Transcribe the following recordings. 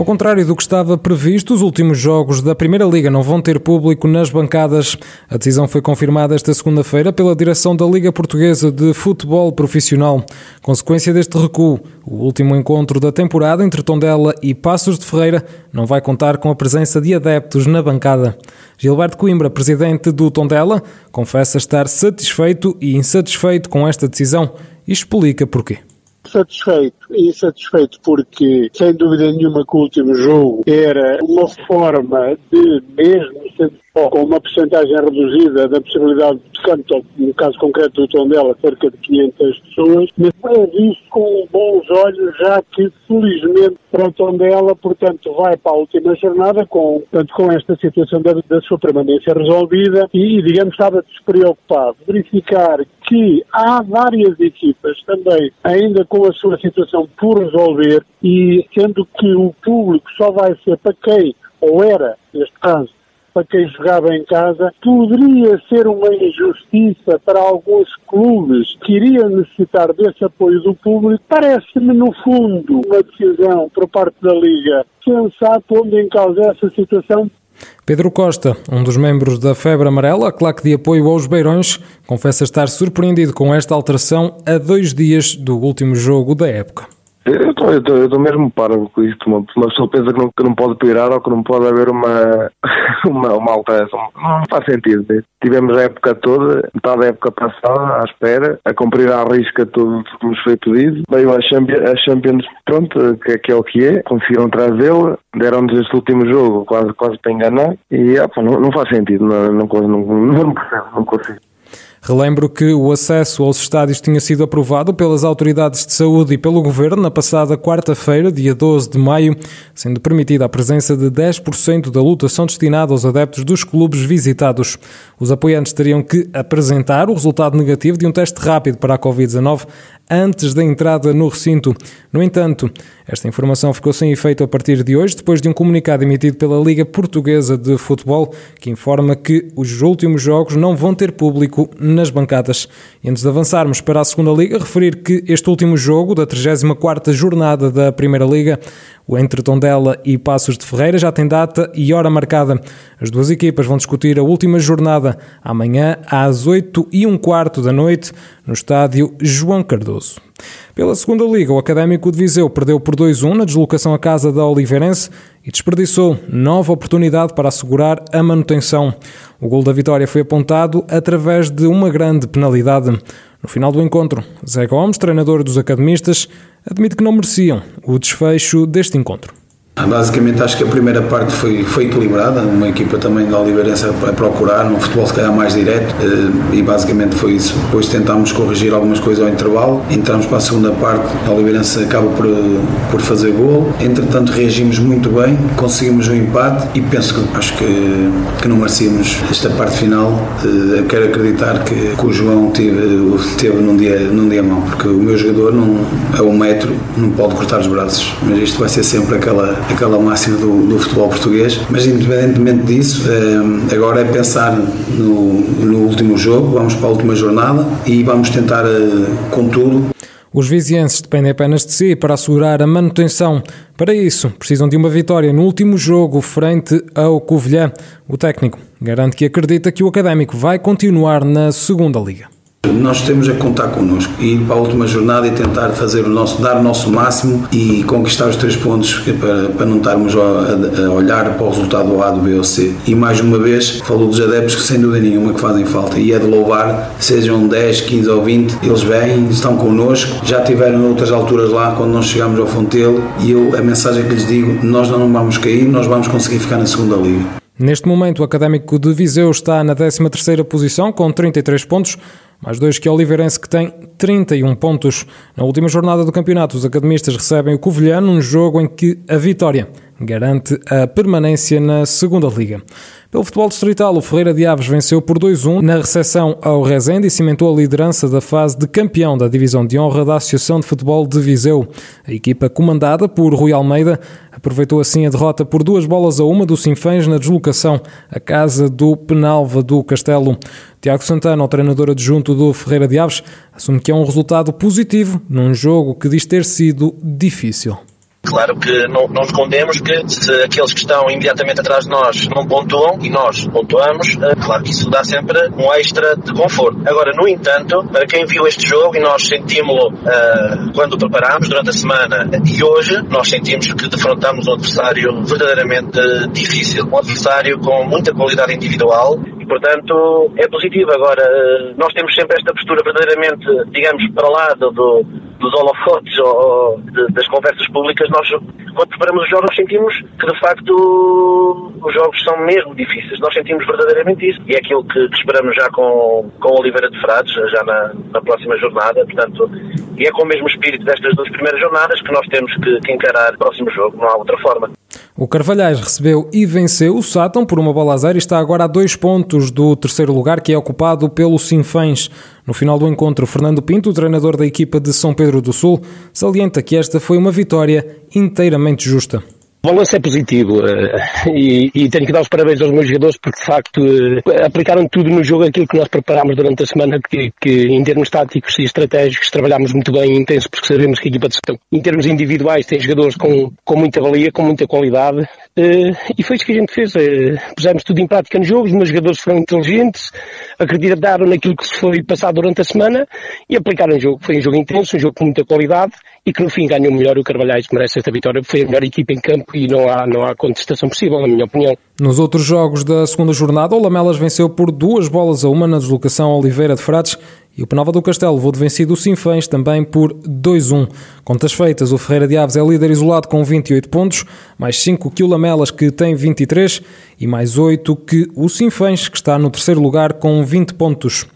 Ao contrário do que estava previsto, os últimos jogos da Primeira Liga não vão ter público nas bancadas. A decisão foi confirmada esta segunda-feira pela direção da Liga Portuguesa de Futebol Profissional. Consequência deste recuo, o último encontro da temporada entre Tondela e Passos de Ferreira não vai contar com a presença de adeptos na bancada. Gilberto Coimbra, presidente do Tondela, confessa estar satisfeito e insatisfeito com esta decisão e explica porquê satisfeito. Insatisfeito porque, sem dúvida nenhuma, que o último jogo era uma forma de, mesmo sendo com uma porcentagem reduzida da possibilidade de canto, no caso concreto do Tondela, cerca de 500 pessoas, mas é visto com bons olhos, já que, felizmente, para o Tondela, portanto, vai para a última jornada com, portanto, com esta situação da, da sua permanência resolvida e, digamos, estava despreocupado. Verificar que há várias equipas também ainda com a sua situação por resolver e sendo que o público só vai ser para quem, ou era, neste caso, para quem jogava em casa, poderia ser uma injustiça para alguns clubes que iriam necessitar desse apoio do público. Parece-me, no fundo, uma decisão por parte da Liga sensata, pondo em causa essa situação Pedro Costa, um dos membros da Febre Amarela, claque de apoio aos Beirões, confessa estar surpreendido com esta alteração a dois dias do último jogo da época. Eu estou mesmo parado com isto. Uma, uma pessoa pensa que não, que não pode pirar ou que não pode haver uma, uma, uma alteração. Não faz sentido. Né? Tivemos a época toda, metade da época passada, à espera, a cumprir à risca tudo o que nos foi pedido. Veio a Champions, a Champions pronto, que, que, é o que é. Conseguiram trazê-la, deram-nos este último jogo quase, quase para enganar. E opa, não, não faz sentido. Não, não, não, não, não, não consigo. Relembro que o acesso aos estádios tinha sido aprovado pelas autoridades de saúde e pelo governo na passada quarta-feira, dia 12 de maio, sendo permitida a presença de 10% da lotação destinada aos adeptos dos clubes visitados. Os apoiantes teriam que apresentar o resultado negativo de um teste rápido para a Covid-19 antes da entrada no recinto. No entanto, esta informação ficou sem efeito a partir de hoje, depois de um comunicado emitido pela Liga Portuguesa de Futebol, que informa que os últimos jogos não vão ter público nas bancadas. E antes de avançarmos para a segunda Liga, referir que este último jogo da 34ª jornada da Primeira Liga entre Tondela e Passos de Ferreira já tem data e hora marcada. As duas equipas vão discutir a última jornada amanhã às 8 e um quarto da noite no estádio João Cardoso. Pela segunda liga, o Académico de Viseu perdeu por 2-1 na deslocação à casa da Oliveirense e desperdiçou nova oportunidade para assegurar a manutenção. O gol da vitória foi apontado através de uma grande penalidade. No final do encontro, Zé Gomes, treinador dos academistas, admite que não mereciam o desfecho deste encontro. Basicamente acho que a primeira parte foi, foi equilibrada, uma equipa também da Oliveirense a procurar, num futebol se calhar mais direto. Eh, e basicamente foi isso. Depois tentámos corrigir algumas coisas ao intervalo, entramos para a segunda parte, a Oliveirense acaba por, por fazer gol, entretanto reagimos muito bem, conseguimos um empate. E penso que acho que, que não merecíamos esta parte final. Eh, quero acreditar que, que o João teve, teve num, dia, num dia mau, porque o meu jogador não, é um metro, não pode cortar os braços, mas isto vai ser sempre aquela aquela máxima do, do futebol português. Mas independentemente disso, eh, agora é pensar no, no último jogo, vamos para a última jornada e vamos tentar, eh, com tudo, os vizienses dependem apenas de si para assegurar a manutenção. Para isso, precisam de uma vitória no último jogo frente ao Covilhã. O técnico garante que acredita que o Académico vai continuar na segunda Liga. Nós temos a contar connosco ir para a última jornada e tentar fazer o nosso, dar o nosso máximo e conquistar os três pontos para, para não estarmos a, a, olhar para o resultado do A, do B ou C. E mais uma vez, falou dos adeptos que sem dúvida nenhuma que fazem falta e é de louvar, sejam 10, 15 ou 20, eles vêm, estão connosco, já tiveram outras alturas lá quando nós chegamos ao Fontelo e eu, a mensagem que lhes digo, nós não vamos cair, nós vamos conseguir ficar na segunda liga. Neste momento, o Académico de Viseu está na 13ª posição com 33 pontos, mais dois que o Oliveirense, que tem 31 pontos. Na última jornada do campeonato, os academistas recebem o Covilhã num jogo em que a vitória garante a permanência na segunda liga. Pelo futebol distrital, o Ferreira de Aves venceu por 2-1 na recepção ao Rezende e cimentou a liderança da fase de campeão da divisão de honra da Associação de Futebol de Viseu. A equipa comandada por Rui Almeida aproveitou assim a derrota por duas bolas a uma do Sinfãs na deslocação à casa do Penalva do Castelo. Tiago Santana, o treinador adjunto do Ferreira de Aves, assume que é um resultado positivo num jogo que diz ter sido difícil. Claro que não, não escondemos que se aqueles que estão imediatamente atrás de nós não pontuam e nós pontuamos, eh, claro que isso dá sempre um extra de conforto. Agora, no entanto, para quem viu este jogo e nós sentimos-lo uh, quando o preparámos durante a semana e hoje, nós sentimos que defrontamos um adversário verdadeiramente difícil, um adversário com muita qualidade individual portanto, é positivo. Agora, eh, nós temos sempre esta postura verdadeiramente, digamos, para lá do, dos holofotes ou de, das conversas públicas nós, quando preparamos os jogos, sentimos que de facto os jogos são mesmo difíceis. Nós sentimos verdadeiramente isso. E é aquilo que, que esperamos já com, com Oliveira de Frades, já na, na, próxima jornada. Portanto, e é com o mesmo espírito destas duas primeiras jornadas que nós temos que, que encarar o próximo jogo. Não há outra forma. O Carvalhais recebeu e venceu o Sátão por uma bola a zero e está agora a dois pontos do terceiro lugar, que é ocupado pelo Sinfãs. No final do encontro, Fernando Pinto, treinador da equipa de São Pedro do Sul, salienta que esta foi uma vitória inteiramente justa. O balanço é positivo eh, e, e, tenho que dar os parabéns aos meus jogadores porque de facto eh, aplicaram tudo no jogo aquilo que nós preparámos durante a semana que, que em termos táticos e estratégicos trabalhámos muito bem intenso porque sabemos que a equipa de gestão em termos individuais tem jogadores com, com muita valia, com muita qualidade eh, e foi isso que a gente fez. Pusemos tudo em prática no jogo, os meus jogadores foram inteligentes, acreditaram naquilo que se foi passado durante a semana e aplicaram o jogo. Foi um jogo intenso, um jogo com muita qualidade e que no fim ganhou melhor o Carvalhais merece esta vitória. Foi a melhor equipa em campo e não há, não há contestação possível, na minha opinião. Nos outros jogos da segunda jornada, o Lamelas venceu por duas bolas a uma na deslocação Oliveira de Frades e o Penalva do Castelo levou de vencido o Sinfãs também por 2-1. Contas feitas, o Ferreira de Aves é líder isolado com 28 pontos, mais 5 que o Lamelas que tem 23 e mais 8 que o Sinfãs que está no terceiro lugar com 20 pontos.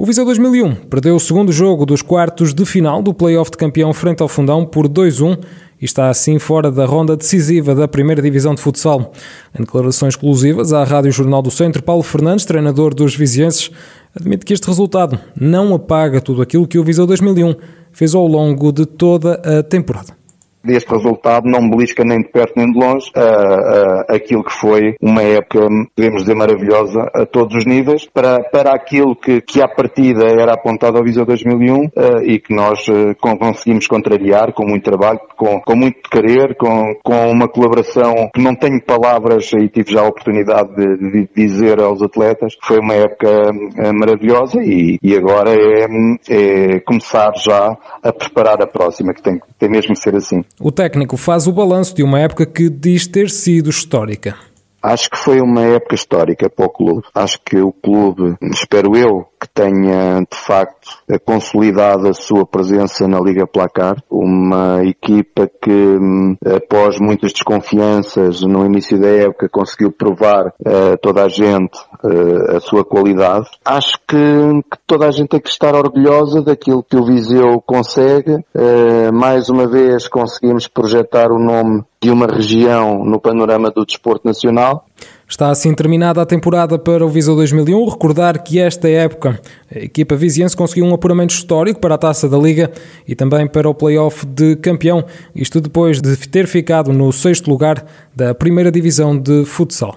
O Viseu 2001 perdeu o segundo jogo dos quartos de final do play-off de campeão frente ao Fundão por 2-1 e está assim fora da ronda decisiva da primeira divisão de futsal. Em declarações exclusivas à Rádio Jornal do Centro, Paulo Fernandes, treinador dos vizienses, admite que este resultado não apaga tudo aquilo que o Viseu 2001 fez ao longo de toda a temporada deste resultado não belisca nem de perto nem de longe uh, uh, aquilo que foi uma época, podemos dizer, maravilhosa a todos os níveis, para, para aquilo que, que à partida era apontado ao Viseu 2001 uh, e que nós uh, conseguimos contrariar com muito trabalho, com, com muito querer, com, com uma colaboração que não tenho palavras e tive já a oportunidade de, de dizer aos atletas. Foi uma época uh, maravilhosa e, e agora é, é começar já a preparar a próxima, que tem, tem mesmo que ser assim. O técnico faz o balanço de uma época que diz ter sido histórica. Acho que foi uma época histórica para o clube. Acho que o clube, espero eu, que tenha de facto consolidado a sua presença na Liga Placar. Uma equipa que, hum, após muitas desconfianças no início da época, conseguiu provar a toda a gente a sua qualidade. Acho que, que, toda a gente tem que estar orgulhosa daquilo que o Viseu consegue. Mais uma vez conseguimos projetar o nome de uma região no panorama do desporto nacional. Está assim terminada a temporada para o Viseu 2001. Recordar que esta época a equipa viziense conseguiu um apuramento histórico para a Taça da Liga e também para o play-off de campeão. Isto depois de ter ficado no sexto lugar da primeira divisão de futsal.